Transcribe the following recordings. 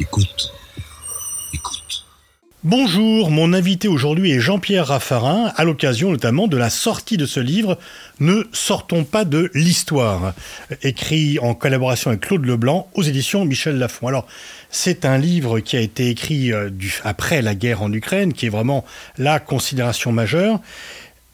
Écoute. Écoute. Bonjour, mon invité aujourd'hui est Jean-Pierre Raffarin, à l'occasion notamment de la sortie de ce livre Ne sortons pas de l'histoire, écrit en collaboration avec Claude Leblanc aux éditions Michel Lafon. Alors, c'est un livre qui a été écrit euh, après la guerre en Ukraine, qui est vraiment la considération majeure.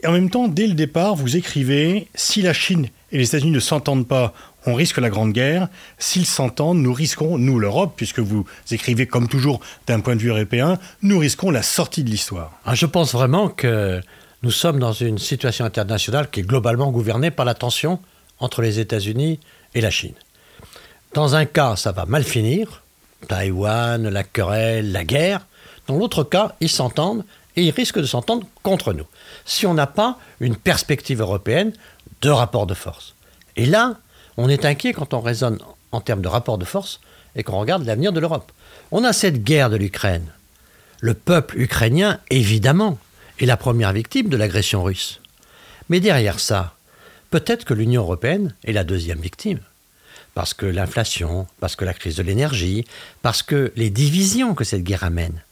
Et en même temps, dès le départ, vous écrivez Si la Chine et les États-Unis ne s'entendent pas, on risque la Grande Guerre. S'ils s'entendent, nous risquons, nous l'Europe, puisque vous écrivez comme toujours d'un point de vue européen, nous risquons la sortie de l'histoire. Ah, je pense vraiment que nous sommes dans une situation internationale qui est globalement gouvernée par la tension entre les États-Unis et la Chine. Dans un cas, ça va mal finir, Taïwan, la querelle, la guerre. Dans l'autre cas, ils s'entendent et ils risquent de s'entendre contre nous. Si on n'a pas une perspective européenne de rapport de force. Et là, on est inquiet quand on raisonne en termes de rapport de force et qu'on regarde l'avenir de l'Europe. On a cette guerre de l'Ukraine. Le peuple ukrainien, évidemment, est la première victime de l'agression russe. Mais derrière ça, peut-être que l'Union européenne est la deuxième victime. Parce que l'inflation, parce que la crise de l'énergie, parce que les divisions que cette guerre amène.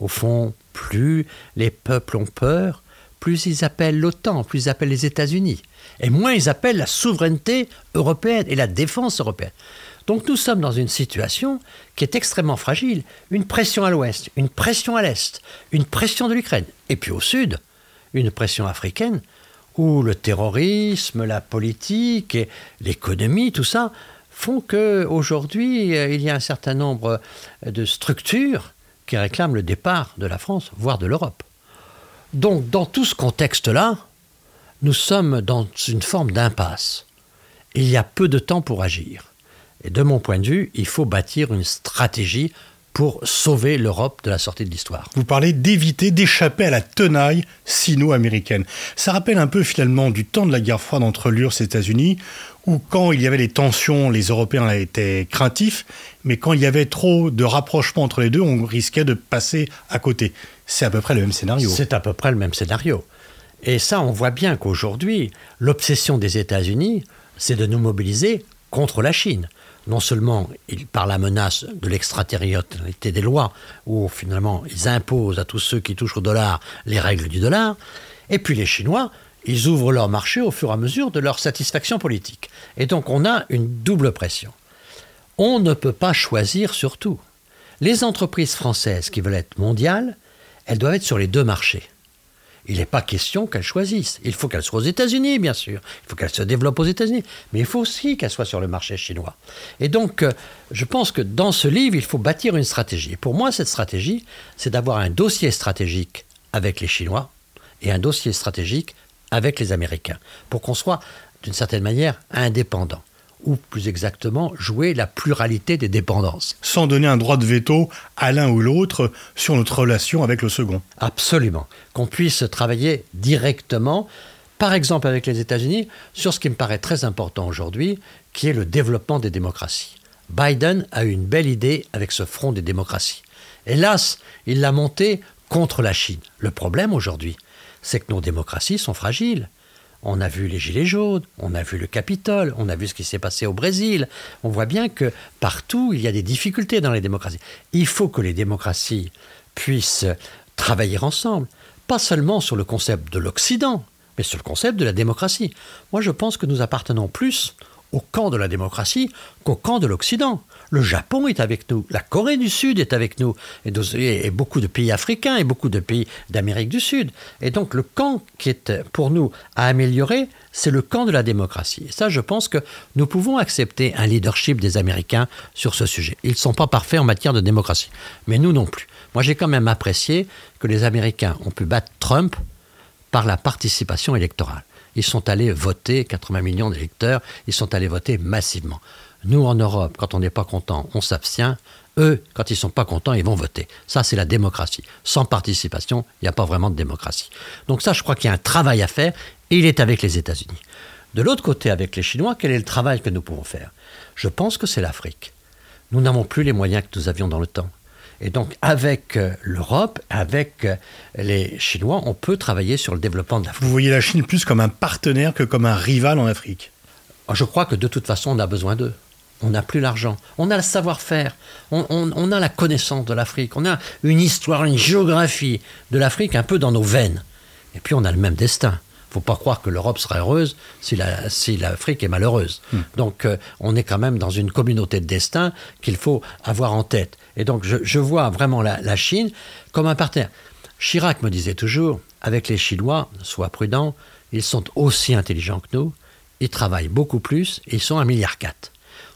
Au fond, plus les peuples ont peur, plus ils appellent l'OTAN, plus ils appellent les États-Unis et moins ils appellent la souveraineté européenne et la défense européenne. Donc nous sommes dans une situation qui est extrêmement fragile. Une pression à l'ouest, une pression à l'est, une pression de l'Ukraine. Et puis au sud, une pression africaine où le terrorisme, la politique et l'économie, tout ça, font qu'aujourd'hui, il y a un certain nombre de structures qui réclament le départ de la France, voire de l'Europe. Donc dans tout ce contexte-là, nous sommes dans une forme d'impasse. Il y a peu de temps pour agir. Et de mon point de vue, il faut bâtir une stratégie pour sauver l'Europe de la sortie de l'histoire. Vous parlez d'éviter, d'échapper à la tenaille sino-américaine. Ça rappelle un peu finalement du temps de la guerre froide entre l'URSS et les États-Unis, où quand il y avait les tensions, les Européens étaient craintifs, mais quand il y avait trop de rapprochement entre les deux, on risquait de passer à côté. C'est à peu près le même scénario. C'est à peu près le même scénario. Et ça, on voit bien qu'aujourd'hui, l'obsession des États-Unis, c'est de nous mobiliser contre la Chine. Non seulement par la menace de l'extraterritorialité des lois, où finalement ils imposent à tous ceux qui touchent au dollar les règles du dollar, et puis les Chinois, ils ouvrent leur marché au fur et à mesure de leur satisfaction politique. Et donc on a une double pression. On ne peut pas choisir sur tout. Les entreprises françaises qui veulent être mondiales, elles doivent être sur les deux marchés il n'est pas question qu'elle choisisse. Il faut qu'elle soit aux États-Unis, bien sûr. Il faut qu'elle se développe aux États-Unis. Mais il faut aussi qu'elle soit sur le marché chinois. Et donc, euh, je pense que dans ce livre, il faut bâtir une stratégie. Et pour moi, cette stratégie, c'est d'avoir un dossier stratégique avec les Chinois et un dossier stratégique avec les Américains, pour qu'on soit, d'une certaine manière, indépendant ou plus exactement jouer la pluralité des dépendances. Sans donner un droit de veto à l'un ou l'autre sur notre relation avec le second. Absolument. Qu'on puisse travailler directement, par exemple avec les États-Unis, sur ce qui me paraît très important aujourd'hui, qui est le développement des démocraties. Biden a eu une belle idée avec ce front des démocraties. Hélas, il l'a monté contre la Chine. Le problème aujourd'hui, c'est que nos démocraties sont fragiles. On a vu les Gilets jaunes, on a vu le Capitole, on a vu ce qui s'est passé au Brésil. On voit bien que partout, il y a des difficultés dans les démocraties. Il faut que les démocraties puissent travailler ensemble, pas seulement sur le concept de l'Occident, mais sur le concept de la démocratie. Moi, je pense que nous appartenons plus au camp de la démocratie qu'au camp de l'Occident. Le Japon est avec nous, la Corée du Sud est avec nous, et, beaucoup de pays africains et beaucoup de pays d'Amérique du Sud. Et donc le camp qui est pour nous à améliorer, c'est le camp de la démocratie. Et ça, je pense que nous pouvons accepter un leadership des Américains sur ce sujet. Ils ne sont pas parfaits en matière de démocratie, mais nous non plus. Moi, j'ai quand même apprécié que les Américains ont pu battre Trump par la participation électorale. Ils sont allés voter, 80 millions d'électeurs, ils sont allés voter massivement. Nous, en Europe, quand on n'est pas content, on s'abstient. Eux, quand ils ne sont pas contents, ils vont voter. Ça, c'est la démocratie. Sans participation, il n'y a pas vraiment de démocratie. Donc ça, je crois qu'il y a un travail à faire, et il est avec les États-Unis. De l'autre côté, avec les Chinois, quel est le travail que nous pouvons faire? Je pense que c'est l'Afrique. Nous n'avons plus les moyens que nous avions dans le temps. Et donc, avec euh, l'Europe, avec euh, les Chinois, on peut travailler sur le développement de l'Afrique. Vous voyez la Chine plus comme un partenaire que comme un rival en Afrique Je crois que de toute façon, on a besoin d'eux on n'a plus l'argent. On a le savoir-faire, on, on a la connaissance de l'Afrique, on a une histoire, une géographie de l'Afrique un peu dans nos veines. Et puis on a le même destin faut pas croire que l'Europe sera heureuse si l'Afrique si est malheureuse. Hmm. Donc euh, on est quand même dans une communauté de destin qu'il faut avoir en tête. Et donc je, vois vraiment la, Chine comme un partenaire. Chirac me disait toujours, avec les Chinois, sois prudent, ils sont aussi intelligents que nous, ils travaillent beaucoup plus et ils sont un milliard quatre.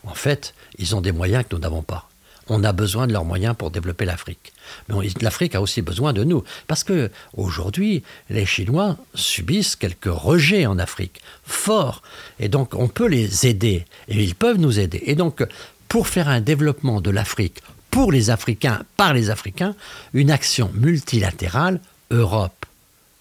En fait, ils ont des moyens que nous n'avons pas on a besoin de leurs moyens pour développer l'Afrique. Mais l'Afrique a aussi besoin de nous. Parce que aujourd'hui, les Chinois subissent quelques rejets en Afrique, forts. Et donc, on peut les aider. Et ils peuvent nous aider. Et donc, pour faire un développement de l'Afrique pour les Africains, par les Africains, une action multilatérale, Europe,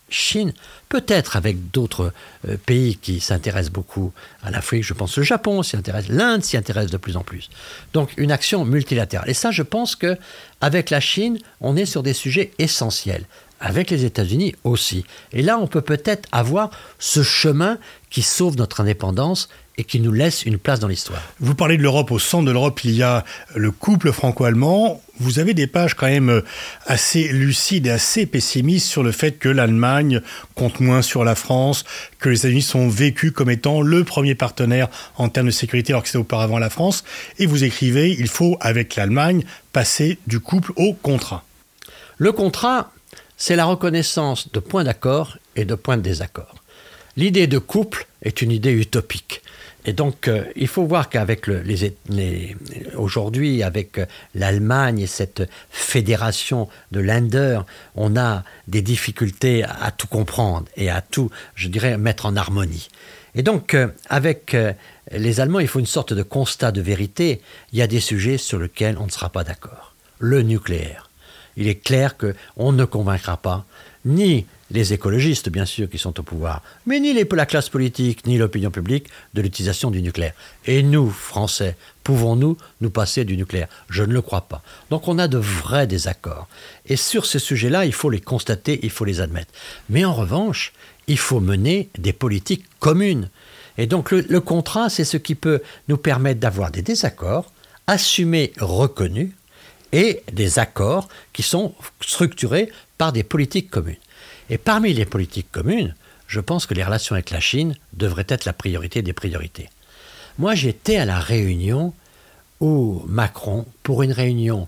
Chine, peut-être avec d'autres euh, pays qui s'intéressent beaucoup à l'Afrique, je pense le Japon s'y intéresse, l'Inde s'y intéresse de plus en plus. Donc une action multilatérale. Et ça, je pense que avec la Chine, on est sur des sujets essentiels. Avec les États-Unis aussi. Et là, on peut peut-être avoir ce chemin qui sauve notre indépendance et qui nous laisse une place dans l'histoire. Vous parlez de l'Europe, au centre de l'Europe, il y a le couple franco-allemand. Vous avez des pages quand même assez lucides et assez pessimistes sur le fait que l'Allemagne compte moins sur la France, que les États-Unis sont vécus comme étant le premier partenaire en termes de sécurité alors que c'était auparavant la France. Et vous écrivez, il faut, avec l'Allemagne, passer du couple au contrat. Le contrat, c'est la reconnaissance de points d'accord et de points de désaccord. L'idée de couple est une idée utopique. Et donc, euh, il faut voir qu'avec les, aujourd'hui, avec euh, l'Allemagne et cette fédération de Länder, on a des difficultés à, tout comprendre et à tout, je dirais, mettre en harmonie. Et donc, euh, avec les Allemands, il faut une sorte de constat de vérité. Il y a des sujets sur lesquels on ne sera pas d'accord. Le nucléaire. Il est clair qu'on ne convaincra pas ni les écologistes, bien sûr, qui sont au pouvoir, mais ni la classe politique, ni l'opinion publique de l'utilisation du nucléaire. Et nous, Français, pouvons-nous nous passer du nucléaire? Je ne le crois pas. Donc on a de vrais désaccords. Et sur ces sujets-là, il faut les constater, il faut les admettre. Mais en revanche, il faut mener des politiques communes. Et donc le, le contrat, c'est ce qui peut nous permettre d'avoir des désaccords, assumés, reconnus, et des accords qui sont structurés par des politiques communes. Et parmi les politiques communes, je pense que les relations avec la Chine devraient être la priorité des priorités. Moi, j'étais à la réunion où Macron, pour une réunion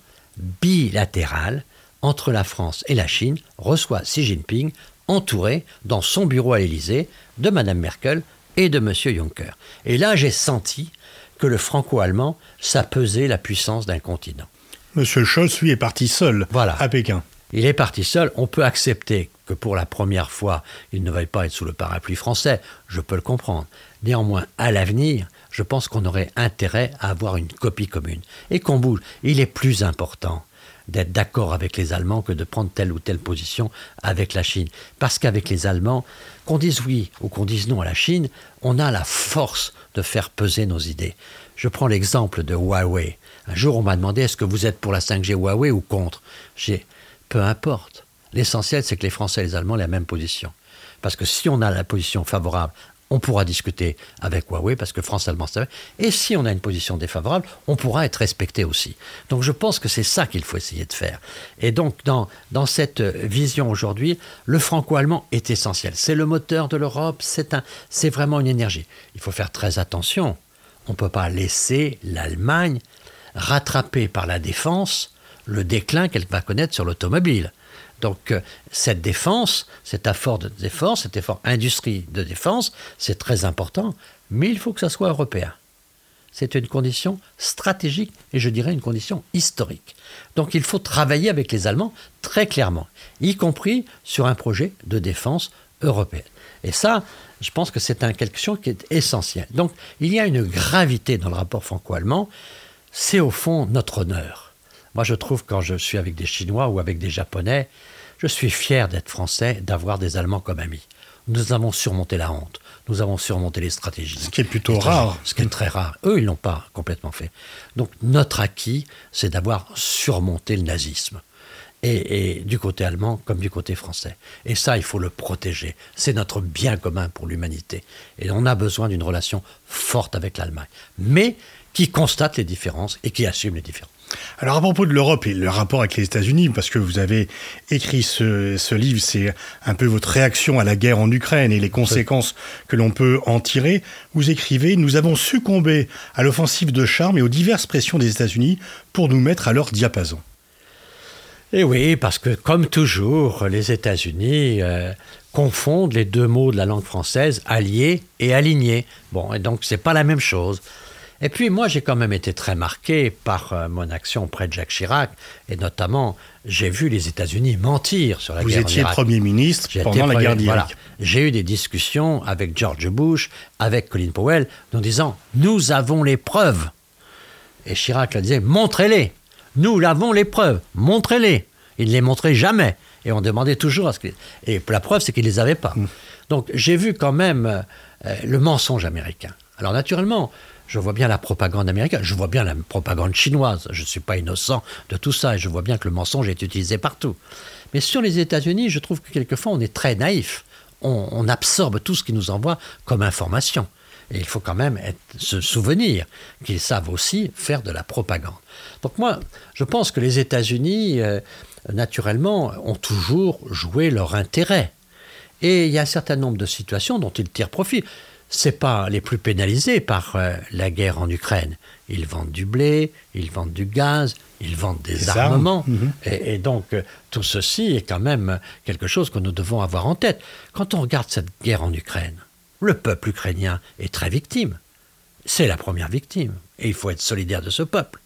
bilatérale entre la France et la Chine, reçoit Xi Jinping entouré dans son bureau à l'Élysée de Mme Merkel et de M. Juncker. Et là, j'ai senti que le franco-allemand, ça pesait la puissance d'un continent. M. Scholz, lui, est parti seul voilà. à Pékin. Il est parti seul. On peut accepter que pour la première fois, il ne veuille pas être sous le parapluie français. Je peux le comprendre. Néanmoins, à l'avenir, je pense qu'on aurait intérêt à avoir une copie commune. Et qu'on bouge. Il est plus important d'être d'accord avec les Allemands que de prendre telle ou telle position avec la Chine. Parce qu'avec les Allemands, qu'on dise oui ou qu'on dise non à la Chine, on a la force de faire peser nos idées. Je prends l'exemple de Huawei. Un jour, on m'a demandé est-ce que vous êtes pour la 5G Huawei ou contre? J'ai peu importe. L'essentiel, c'est que les Français et les Allemands aient la même position. Parce que si on a la position favorable, on pourra discuter avec Huawei parce que France-Allemand, c'est Et si on a une position défavorable, on pourra être respecté aussi. Donc je pense que c'est ça qu'il faut essayer de faire. Et donc dans, dans cette vision aujourd'hui, le franco-allemand est essentiel. C'est le moteur de l'Europe, c'est vraiment une énergie. Il faut faire très attention. On ne peut pas laisser l'Allemagne rattrapée par la défense le déclin qu'elle va connaître sur l'automobile. Donc euh, cette défense, cet effort de défense, cet effort industrie de défense, c'est très important, mais il faut que ça soit européen. C'est une condition stratégique et je dirais une condition historique. Donc il faut travailler avec les Allemands très clairement, y compris sur un projet de défense européenne. Et ça, je pense que c'est quelque chose qui est essentiel. Donc il y a une gravité dans le rapport franco-allemand, c'est au fond notre honneur. Moi, je trouve quand je suis avec des Chinois ou avec des Japonais, je suis fier d'être français, d'avoir des Allemands comme amis. Nous avons surmonté la honte, nous avons surmonté les stratégies. Ce qui est plutôt rare. Ce qui est très rare. Eux, ils l'ont pas complètement fait. Donc notre acquis, c'est d'avoir surmonté le nazisme. Et, du côté allemand comme du côté français. Et ça, il faut le protéger. C'est notre bien commun pour l'humanité. Et on a besoin d'une relation forte avec l'Allemagne. Mais qui constate les différences et qui assume les différences. Alors à propos de l'Europe et le rapport avec les États-Unis, parce que vous avez écrit ce, livre, c'est un peu votre réaction à la guerre en Ukraine et les conséquences que l'on peut en tirer, vous écrivez Nous avons succombé à l'offensive de charme et aux diverses pressions des États-Unis pour nous mettre à leur diapason. Et eh oui, parce que comme toujours, les États-Unis euh, confondent les deux mots de la langue française, allié et aligné. Bon, et donc c'est pas la même chose. Et puis moi, j'ai quand même été très marqué par euh, mon action auprès de Jacques Chirac, et notamment, j'ai vu les États-Unis mentir sur la Vous guerre étiez Premier ministre pendant la guerre d'Irak. J'ai eu des discussions avec George Bush, avec Colin Powell, nous disant Nous avons les preuves. Et Chirac leur disait Montrez-les. Nous avons les preuves. Montrez-les. Il ne les montrait jamais. Et on demandait toujours à ce que. Et la preuve, c'est qu'il ne les avait pas. Mm. Donc j'ai vu quand même euh, le mensonge américain. Alors naturellement, je vois bien la propagande américaine, je vois bien la propagande chinoise, je ne suis pas innocent de tout ça, et je vois bien que le mensonge est utilisé partout. Mais sur les États-Unis, je trouve que quelquefois on est très naïf, on, absorbe tout ce qu'ils nous envoie comme information. Et il faut quand même se souvenir qu'ils savent aussi faire de la propagande. Donc moi, je pense que les États-Unis, euh, naturellement, ont toujours joué leur intérêt. Et il y a un certain nombre de situations dont ils tirent profit c'est pas les plus pénalisés par euh, la guerre en Ukraine. Ils vendent du blé, ils vendent du gaz, ils vendent des, armements. Mhm. et, donc, euh, tout ceci est quand même quelque chose que nous devons avoir en tête. Quand on regarde cette guerre en Ukraine, le peuple ukrainien est très victime. C'est la première victime. Et il faut être solidaire de ce peuple.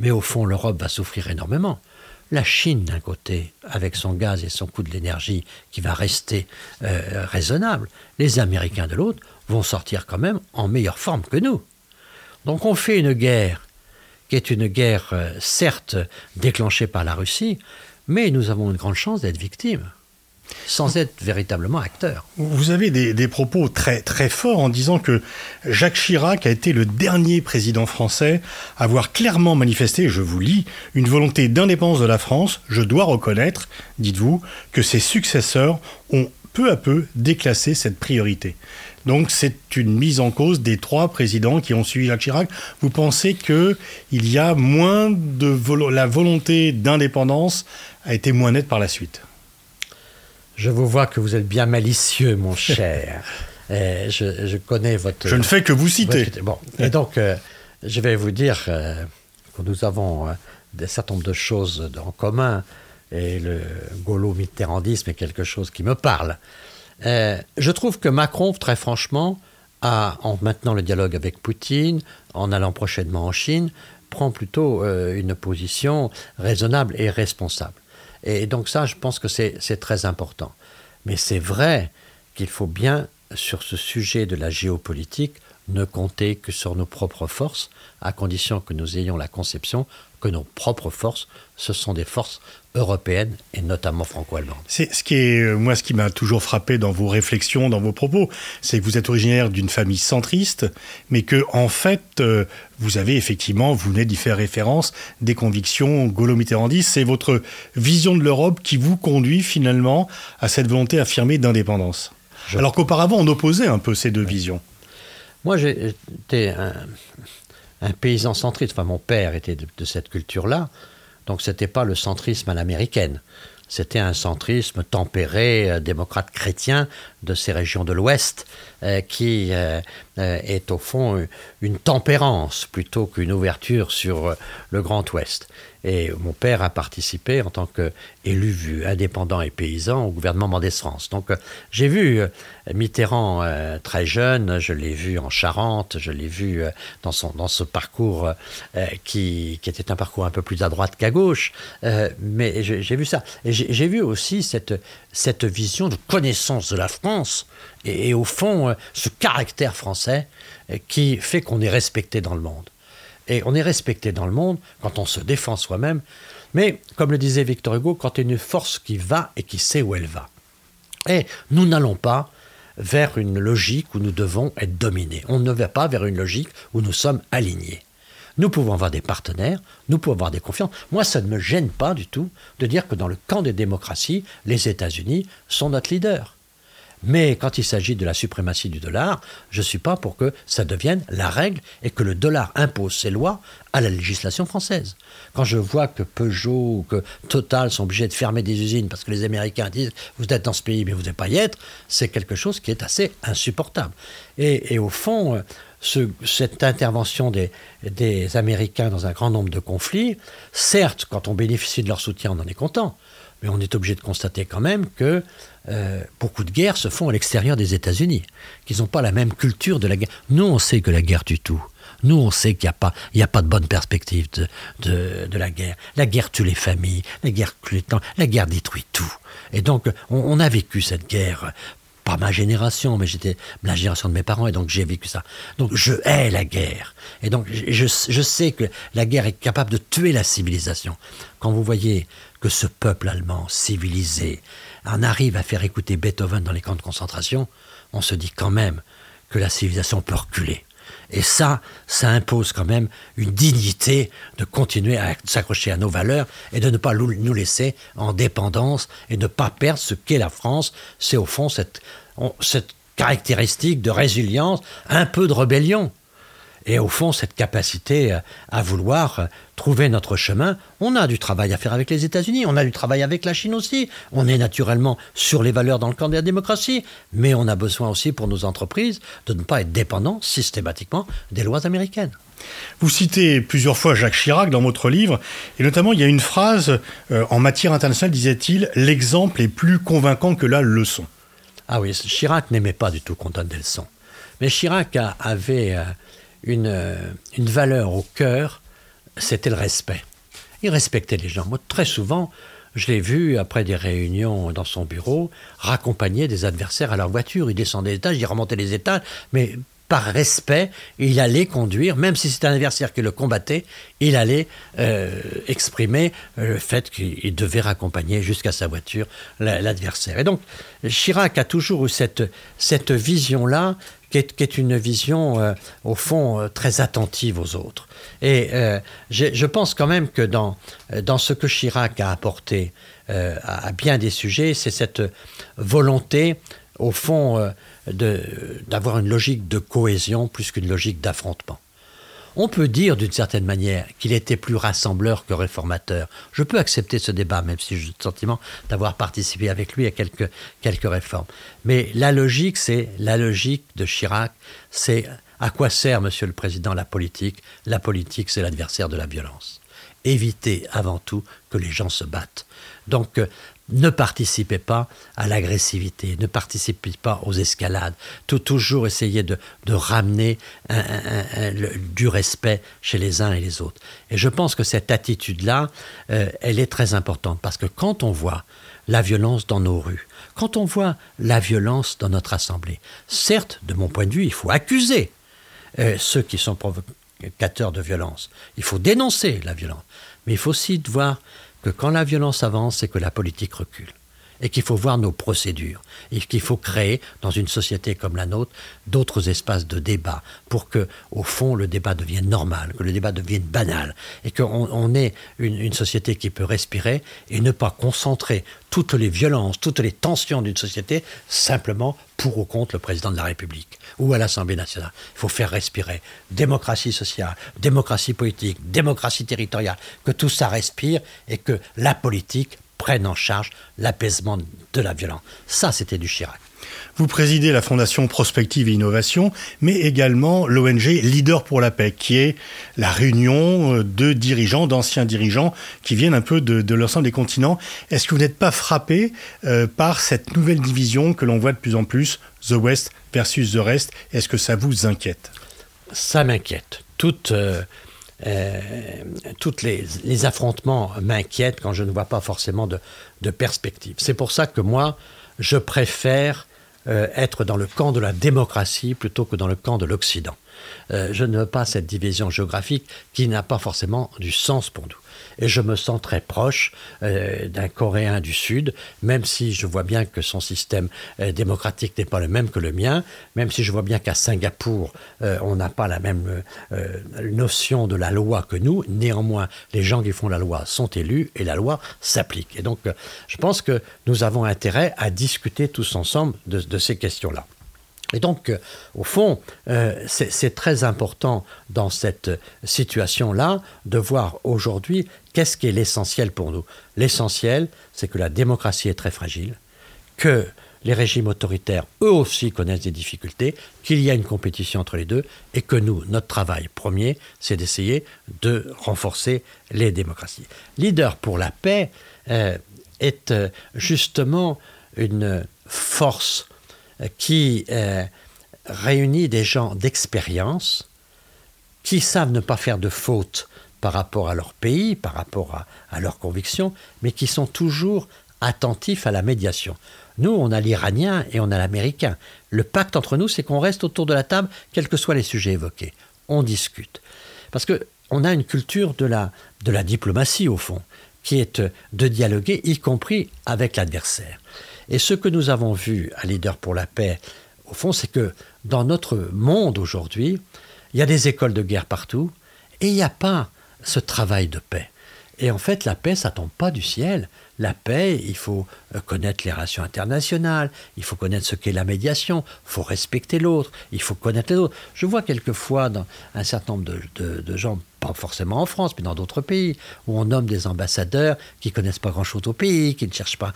Mais au fond, l'Europe va souffrir énormément. La Chine, d'un côté, avec son gaz et son coût de l'énergie qui va rester euh, raisonnable, les Américains de l'autre vont sortir quand même en meilleure forme que nous. Donc on fait une guerre qui est une guerre euh, certes déclenchée par la Russie, mais nous avons une grande chance d'être victimes sans être véritablement acteur. Vous avez des, propos très, très forts en disant que Jacques Chirac a été le dernier président français à avoir clairement manifesté, je vous lis, une volonté d'indépendance de la France. Je dois reconnaître, dites-vous, que ses successeurs ont peu à peu déclassé cette priorité. Donc c'est une mise en cause des trois présidents qui ont suivi Jacques Chirac. Vous pensez qu'il y a moins de la volonté d'indépendance a été moins nette par la suite? Je vous vois que vous êtes bien malicieux, mon cher. Et je, connais votre. Je ne fais que vous citer. bon. Et donc, euh, je vais vous dire euh, que nous avons un euh, certain nombre de choses en commun. Et le gaulo-mitterrandisme est quelque chose qui me parle. je trouve que Macron, très franchement, a, en maintenant le dialogue avec Poutine, en allant prochainement en Chine, prend plutôt une position raisonnable et responsable. Et donc ça, je pense que c'est très important. Mais c'est vrai qu'il faut bien, sur ce sujet de la géopolitique, ne compter que sur nos propres forces, à condition que nous ayons la conception que nos propres forces, ce sont des forces européennes et notamment franco-allemandes. C'est ce qui est euh, moi ce qui m'a toujours frappé dans vos réflexions, dans vos propos, c'est que vous êtes originaire d'une famille centriste, mais que en fait euh, vous avez effectivement, vous venez d'y faire référence, des convictions gaulo-mitterrandistes. C'est votre vision de l'Europe qui vous conduit finalement à cette volonté affirmée d'indépendance. Alors qu'auparavant on opposait un peu ces deux visions. Moi j'étais un, un paysan centriste. Enfin, mon père était de, cette culture-là. Donc, ce n'était pas le centrisme à l'américaine. C'était un centrisme tempéré, euh, démocrate chrétien de ces régions de l'Ouest, qui euh, est au fond une tempérance plutôt qu'une ouverture sur le Grand Ouest. Et mon père a participé en tant qu'élu indépendant et paysan au gouvernement Mendès France. Donc j'ai vu Mitterrand euh, très jeune, je l'ai vu en Charente, je l'ai vu euh, dans, son, dans ce parcours euh, qui, qui, était un parcours un peu plus à droite qu'à gauche, mais j'ai vu ça. Et j'ai vu aussi cette, cette vision de connaissance de la France et, au fond ce caractère français qui fait qu'on est respecté dans le monde. Et on est respecté dans le monde quand on se défend soi-même, mais comme le disait Victor Hugo, quand il y a une force qui va et qui sait où elle va. Et nous n'allons pas vers une logique où nous devons être dominés. On ne va pas vers une logique où nous sommes alignés. Nous pouvons avoir des partenaires, nous pouvons avoir des confiances. Moi, ça ne me gêne pas du tout de dire que dans le camp des démocraties, les États-Unis sont notre leader. Mais quand il s'agit de la suprématie du dollar, je ne suis pas pour que ça devienne la règle et que le dollar impose ses lois à la législation française. Quand je vois que Peugeot ou que Total sont obligés de fermer des usines parce que les Américains disent vous êtes dans ce pays mais vous n'allez pas y être, c'est quelque chose qui est assez insupportable. Et, au fond, cette intervention des, Américains dans un grand nombre de conflits, certes, quand on bénéficie de leur soutien, on en est content. Mais on est obligé de constater quand même que euh, beaucoup de guerres se font à l'extérieur des États-Unis, qu'ils n'ont pas la même culture de la guerre. Nous, on sait que la guerre tue tout. Nous, on sait qu'il n'y a, pas, de bonne perspective de, de, la guerre. La guerre tue les familles, la guerre tue les temps, la guerre détruit tout. Et donc, on, a vécu cette guerre pas ma génération, mais j'étais la génération de mes parents, et donc j'ai vécu ça. Donc je hais la guerre. Et donc je, je, sais que la guerre est capable de tuer la civilisation. Quand vous voyez que ce peuple allemand civilisé en arrive à faire écouter Beethoven dans les camps de concentration, on se dit quand même que la civilisation peut reculer. Et ça, ça impose quand même une dignité de continuer à s'accrocher à nos valeurs et de ne pas nous laisser en dépendance et de ne pas perdre ce qu'est la France. C'est au fond cette, cette caractéristique de résilience, un peu de rébellion. Et au fond, cette capacité euh, à vouloir euh, trouver notre chemin, on a du travail à faire avec les États-Unis, on a du travail avec la Chine aussi. On est naturellement sur les valeurs dans le camp de la démocratie, mais on a besoin aussi pour nos entreprises de ne pas être dépendants systématiquement des lois américaines. Vous citez plusieurs fois Jacques Chirac dans votre livre, et notamment il y a une phrase euh, en matière internationale, disait-il, l'exemple est plus convaincant que la leçon. Ah oui, Chirac n'aimait pas du tout qu'on donne des leçons. Mais Chirac avait une, une valeur au cœur, c'était le respect. Il respectait les gens. Moi, très souvent, je l'ai vu, après des réunions dans son bureau, raccompagner des adversaires à leur voiture. Il descendait les étages, il remontait les étages, mais par respect, il allait conduire, même si c'était un adversaire qui le combattait, il allait euh, exprimer euh, le fait qu'il devait raccompagner jusqu'à sa voiture l'adversaire. Et donc, Chirac a toujours eu cette, cette vision-là, qui est, une vision, euh, au fond, très attentive aux autres. Et je pense quand même que dans, dans ce que Chirac a apporté à bien des sujets, c'est cette volonté, au fond, d'avoir une logique de cohésion plus qu'une logique d'affrontement. On peut dire d'une certaine manière qu'il était plus rassembleur que réformateur. Je peux accepter ce débat, même si j'ai le sentiment d'avoir participé avec lui à quelques, quelques réformes. Mais la logique, c'est la logique de Chirac, c'est à quoi sert, Monsieur le Président, la politique La politique, c'est l'adversaire de la violence. Éviter avant tout que les gens se battent. Donc, ne participez pas à l'agressivité, ne participez pas aux escalades. Tout, toujours essayer de, ramener du respect chez les uns et les autres. Et je pense que cette attitude-là, euh, elle est très importante parce que quand on voit la violence dans nos rues, quand on voit la violence dans notre assemblée, certes, de mon point de vue, il faut accuser euh, ceux qui sont provocateurs de violence. Il faut dénoncer la violence. Mais il faut aussi voir que quand la violence avance, c'est que la politique recule. Et qu'il faut voir nos procédures. Et qu'il faut créer, dans une société comme la nôtre, d'autres espaces de débat pour que, au fond, le débat devienne normal, que le débat devienne banal. Et qu'on ait une, une société qui peut respirer et ne pas concentrer toutes les violences, toutes les tensions d'une société simplement pour ou contre le président de la République ou à l'Assemblée nationale. Il faut faire respirer démocratie sociale, démocratie politique, démocratie territoriale, que tout ça respire et que la politique prenne en charge l'apaisement de la violence. Ça, c'était du Chirac. Vous présidez la Fondation Prospective et Innovation, mais également l'ONG Leader pour la paix, qui est la réunion euh, de dirigeants, d'anciens dirigeants, qui viennent un peu de, l'ensemble des continents. Est-ce que vous n'êtes pas frappé euh, par cette nouvelle division que l'on voit de plus en plus, The West versus The Rest? Est-ce que ça vous inquiète? Ça m'inquiète. Toutes, euh, toutes les, affrontements m'inquiètent quand je ne vois pas forcément de, de perspective. C'est pour ça que moi, je préfère euh, être dans le camp de la démocratie plutôt que dans le camp de l'Occident. Euh, je ne veux pas cette division géographique qui n'a pas forcément du sens pour nous. Et je me sens très proche euh, d'un Coréen du Sud, même si je vois bien que son système euh, démocratique n'est pas le même que le mien, même si je vois bien qu'à Singapour, euh, on n'a pas la même notion de la loi que nous. Néanmoins, les gens qui font la loi sont élus et la loi s'applique. Et donc, je pense que nous avons intérêt à discuter tous ensemble de ces questions-là. Et donc, euh, au fond, euh, c'est très important dans cette situation-là de voir aujourd'hui qu'est-ce qui est l'essentiel pour nous. L'essentiel, c'est que la démocratie est très fragile, que les régimes autoritaires, eux aussi, connaissent des difficultés, qu'il y a une compétition entre les deux, et que nous, notre travail premier, c'est d'essayer de renforcer les démocraties. Leader pour la paix euh, est justement une force qui euh, réunit des gens d'expérience, qui savent ne pas faire de fautes par rapport à leur pays, par rapport à, leurs convictions, mais qui sont toujours attentifs à la médiation. Nous, on a l'Iranien et on a l'Américain. Le pacte entre nous, c'est qu'on reste autour de la table, quels que soient les sujets évoqués. On discute. Parce que on a une culture de la, de la diplomatie, au fond, qui est euh, de dialoguer, y compris avec l'adversaire. Et ce que nous avons vu à Leader pour la paix, au fond, c'est que dans notre monde aujourd'hui, il y a des écoles de guerre partout, et il n'y a pas ce travail de paix. Et en fait, la paix, ça tombe pas du ciel. La paix, il faut euh, connaître les relations internationales, il faut connaître ce qu'est la médiation, il faut respecter l'autre, il faut connaître les autres. Je vois quelquefois dans un certain nombre de, gens, forcément en France, mais dans d'autres pays, où on nomme des ambassadeurs qui connaissent pas grand-chose au pays, qui ne cherchent pas.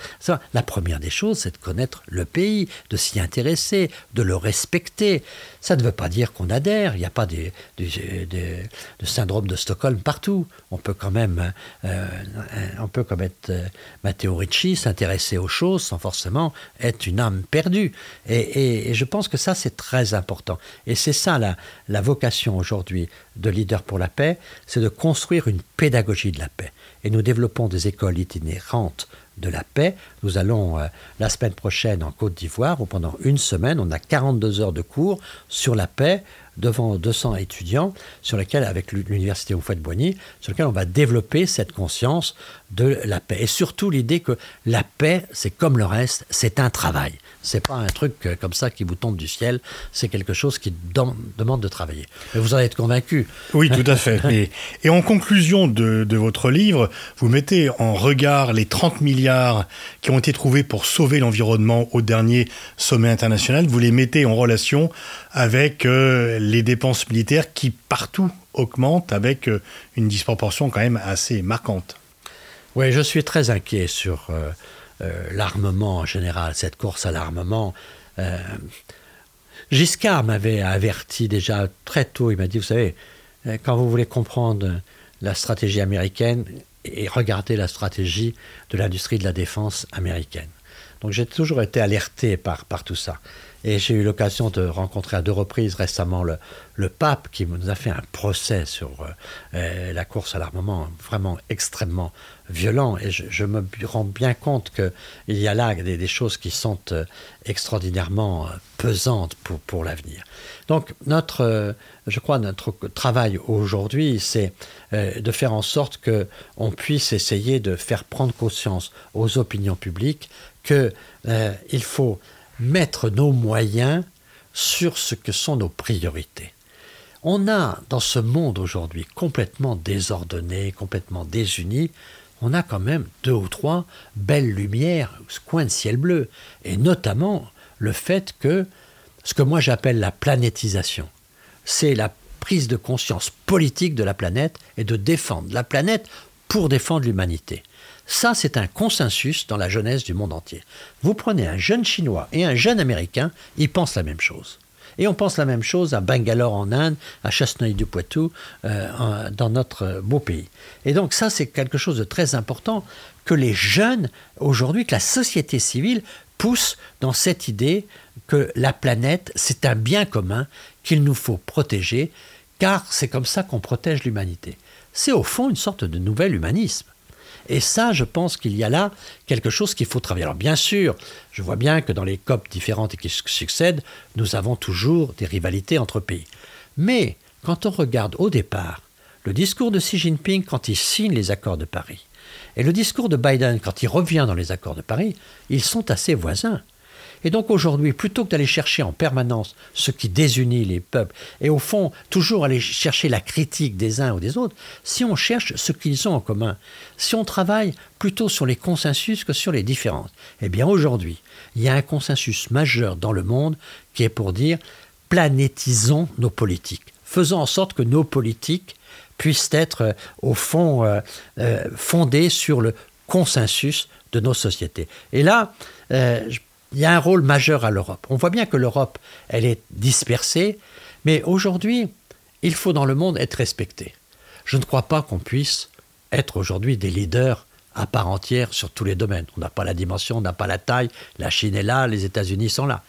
La première des choses, c'est de connaître le pays, de s'y intéresser, de le respecter. Ça ne veut pas dire qu'on adhère. Il n'y a pas des- des- de syndrome de Stockholm partout. On peut quand même, euh, on peut comme être euh, Matteo Ricci, s'intéresser aux choses sans forcément être une âme perdue. Et, et- et je pense que ça, c'est très important. Et c'est ça la, la vocation aujourd'hui de Leader pour la paix, c'est de construire une pédagogie de la paix. Et nous développons des écoles itinérantes de la paix. Nous allons euh, la semaine prochaine en Côte d'Ivoire, où pendant une semaine, on a 42 heures de cours sur la paix devant 200 étudiants, sur lesquels, avec l'u- l'université Houphouët-Boigny, sur lesquels on va développer cette conscience de la paix. Et surtout l'idée que la paix, c'est comme le reste, c'est un travail. C'est pas un truc euh, comme ça qui vous tombe du ciel, c'est quelque chose qui dem- demande de travailler. Mais vous en êtes convaincu. Oui, tout à fait. Et, et en conclusion de, de votre livre, vous mettez en regard les 30 milliards qui ont été trouvés pour sauver l'environnement au dernier sommet international. Vous les mettez en relation avec euh, les dépenses militaires qui partout augmentent avec euh, une disproportion quand même assez marquante. Oui, je suis très inquiet sur euh, euh, l'armement en général, cette course à l'armement. Euh, Giscard m'avait averti déjà très tôt, il m'a dit, vous savez, quand vous voulez comprendre la stratégie américaine, et regarder la stratégie de l'industrie de la défense américaine. Donc j'ai toujours été alerté par, par tout ça. Et j'ai eu l'occasion de rencontrer à deux reprises récemment le, pape qui nous a fait un procès sur euh, euh, la course à l'armement vraiment extrêmement violent. Et je, me rends bien compte qu'il y a là des, choses qui sont euh, extraordinairement pesantes pour, pour l'avenir. Donc notre, je crois, notre travail aujourd'hui, c'est de faire en sorte que on puisse essayer de faire prendre conscience aux opinions publiques que il faut mettre nos moyens sur ce que sont nos priorités. On a dans ce monde aujourd'hui complètement désordonné, complètement désuni, on a quand même deux ou trois belles lumières, ce coin de ciel bleu, et notamment le fait que ce que moi j'appelle la planétisation, c'est la prise de conscience politique de la planète et de défendre la planète pour défendre l'humanité. Ça, c'est un consensus dans la jeunesse du monde entier. Vous prenez un jeune Chinois et un jeune Américain, ils pensent la même chose. Et on pense la même chose à Bangalore en Inde, à Chasseneuil-du-Poitou, euh, dans notre beau pays. Et donc ça, c'est quelque chose de très important que les jeunes, aujourd'hui, que la société civile pousse dans cette idée que la planète, c'est un bien commun qu'il nous faut protéger, car c'est comme ça qu'on protège l'humanité. C'est au fond une sorte de nouvel humanisme. Et ça, je pense qu'il y a là quelque chose qu'il faut travailler. Alors bien sûr, je vois bien que dans les COP différentes et qui su- succèdent, nous avons toujours des rivalités entre pays. Mais quand on regarde au départ le discours de Xi Jinping quand il signe les accords de Paris et le discours de Biden quand il revient dans les accords de Paris, ils sont assez voisins. Et donc aujourd'hui, plutôt que d'aller chercher en permanence ce qui désunit les peuples, et au fond toujours aller chercher la critique des uns ou des autres, si on cherche ce qu'ils ont en commun, si on travaille plutôt sur les consensus que sur les différences, eh bien aujourd'hui, il y a un consensus majeur dans le monde qui est pour dire planétisons nos politiques, faisons en sorte que nos politiques puissent être euh, au fond euh, euh, fondées sur le consensus de nos sociétés. Et là, il y a un rôle majeur à l'Europe. On voit bien que l'Europe, elle est dispersée, mais aujourd'hui, il faut dans le monde être respecté. Je ne crois pas qu'on puisse être aujourd'hui des leaders à part entière sur tous les domaines. On n'a pas la dimension, on n'a pas la taille, la Chine est là, les États-Unis sont là.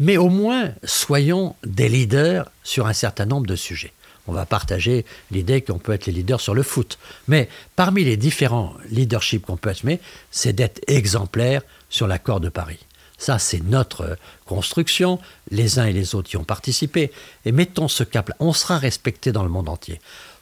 Mais au moins, soyons des leaders sur un certain nombre de sujets. On va partager l'idée qu'on peut être les leaders sur le foot. Mais parmi les différents leaderships qu'on peut assumer, c'est d'être exemplaire sur l'accord de Paris. Ça, c'est notre construction. Les uns et les autres y ont participé. Et mettons ce cap-là. On sera respecté dans le monde entier.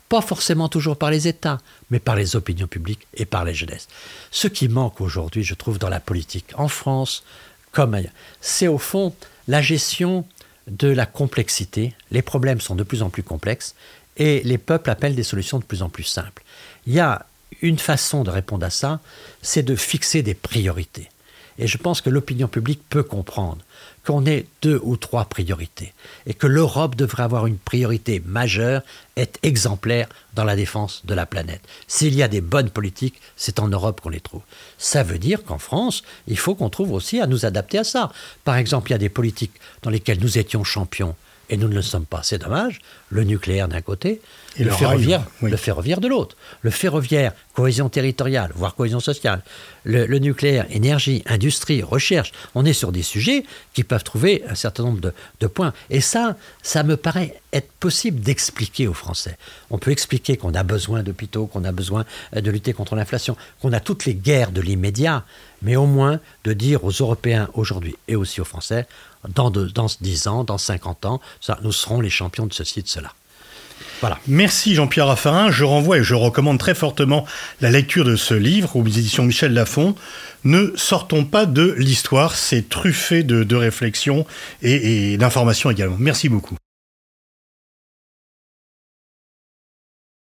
Pas forcément toujours par les États, mais par les opinions publiques et par les jeunesses. Ce qui manque aujourd'hui, je trouve, dans la politique, en France comme ailleurs, c'est au fond la gestion de la complexité. Les problèmes sont de plus en plus complexes et les peuples appellent des solutions de plus en plus simples. Il y a une façon de répondre à ça, c'est de fixer des priorités. Et je pense que l'opinion publique peut comprendre qu'on ait deux ou trois priorités et que l'Europe devrait avoir une priorité majeure, être exemplaire dans la défense de la planète. S'il y a des bonnes politiques, c'est en Europe qu'on les trouve. Ça veut dire qu'en France, il faut qu'on trouve aussi à nous adapter à ça. Par exemple, il y a des politiques dans lesquelles nous étions champions et nous ne le sommes pas. C'est dommage. Le nucléaire d'un côté, et le, ferroviaire, le ferroviaire de l'autre. Le ferroviaire, cohésion territoriale, voire cohésion sociale. Le, nucléaire, énergie, industrie, recherche. On est sur des sujets qui peuvent trouver un certain nombre de, de points. Et ça, ça me paraît être possible d'expliquer aux Français. On peut expliquer qu'on a besoin d'hôpitaux, qu'on a besoin de lutter contre l'inflation, qu'on a toutes les guerres de l'immédiat, mais au moins de dire aux Européens aujourd'hui et aussi aux Français, dans, dans 10 ans, dans 50 ans, nous serons les champions de ceci et de cela. Voilà. Merci Jean-Pierre Raffarin. Je renvoie et je recommande très fortement la lecture de ce livre aux éditions Michel Lafon. Ne sortons pas de l'histoire, c'est truffé de, de réflexions et d'informations également. Merci beaucoup.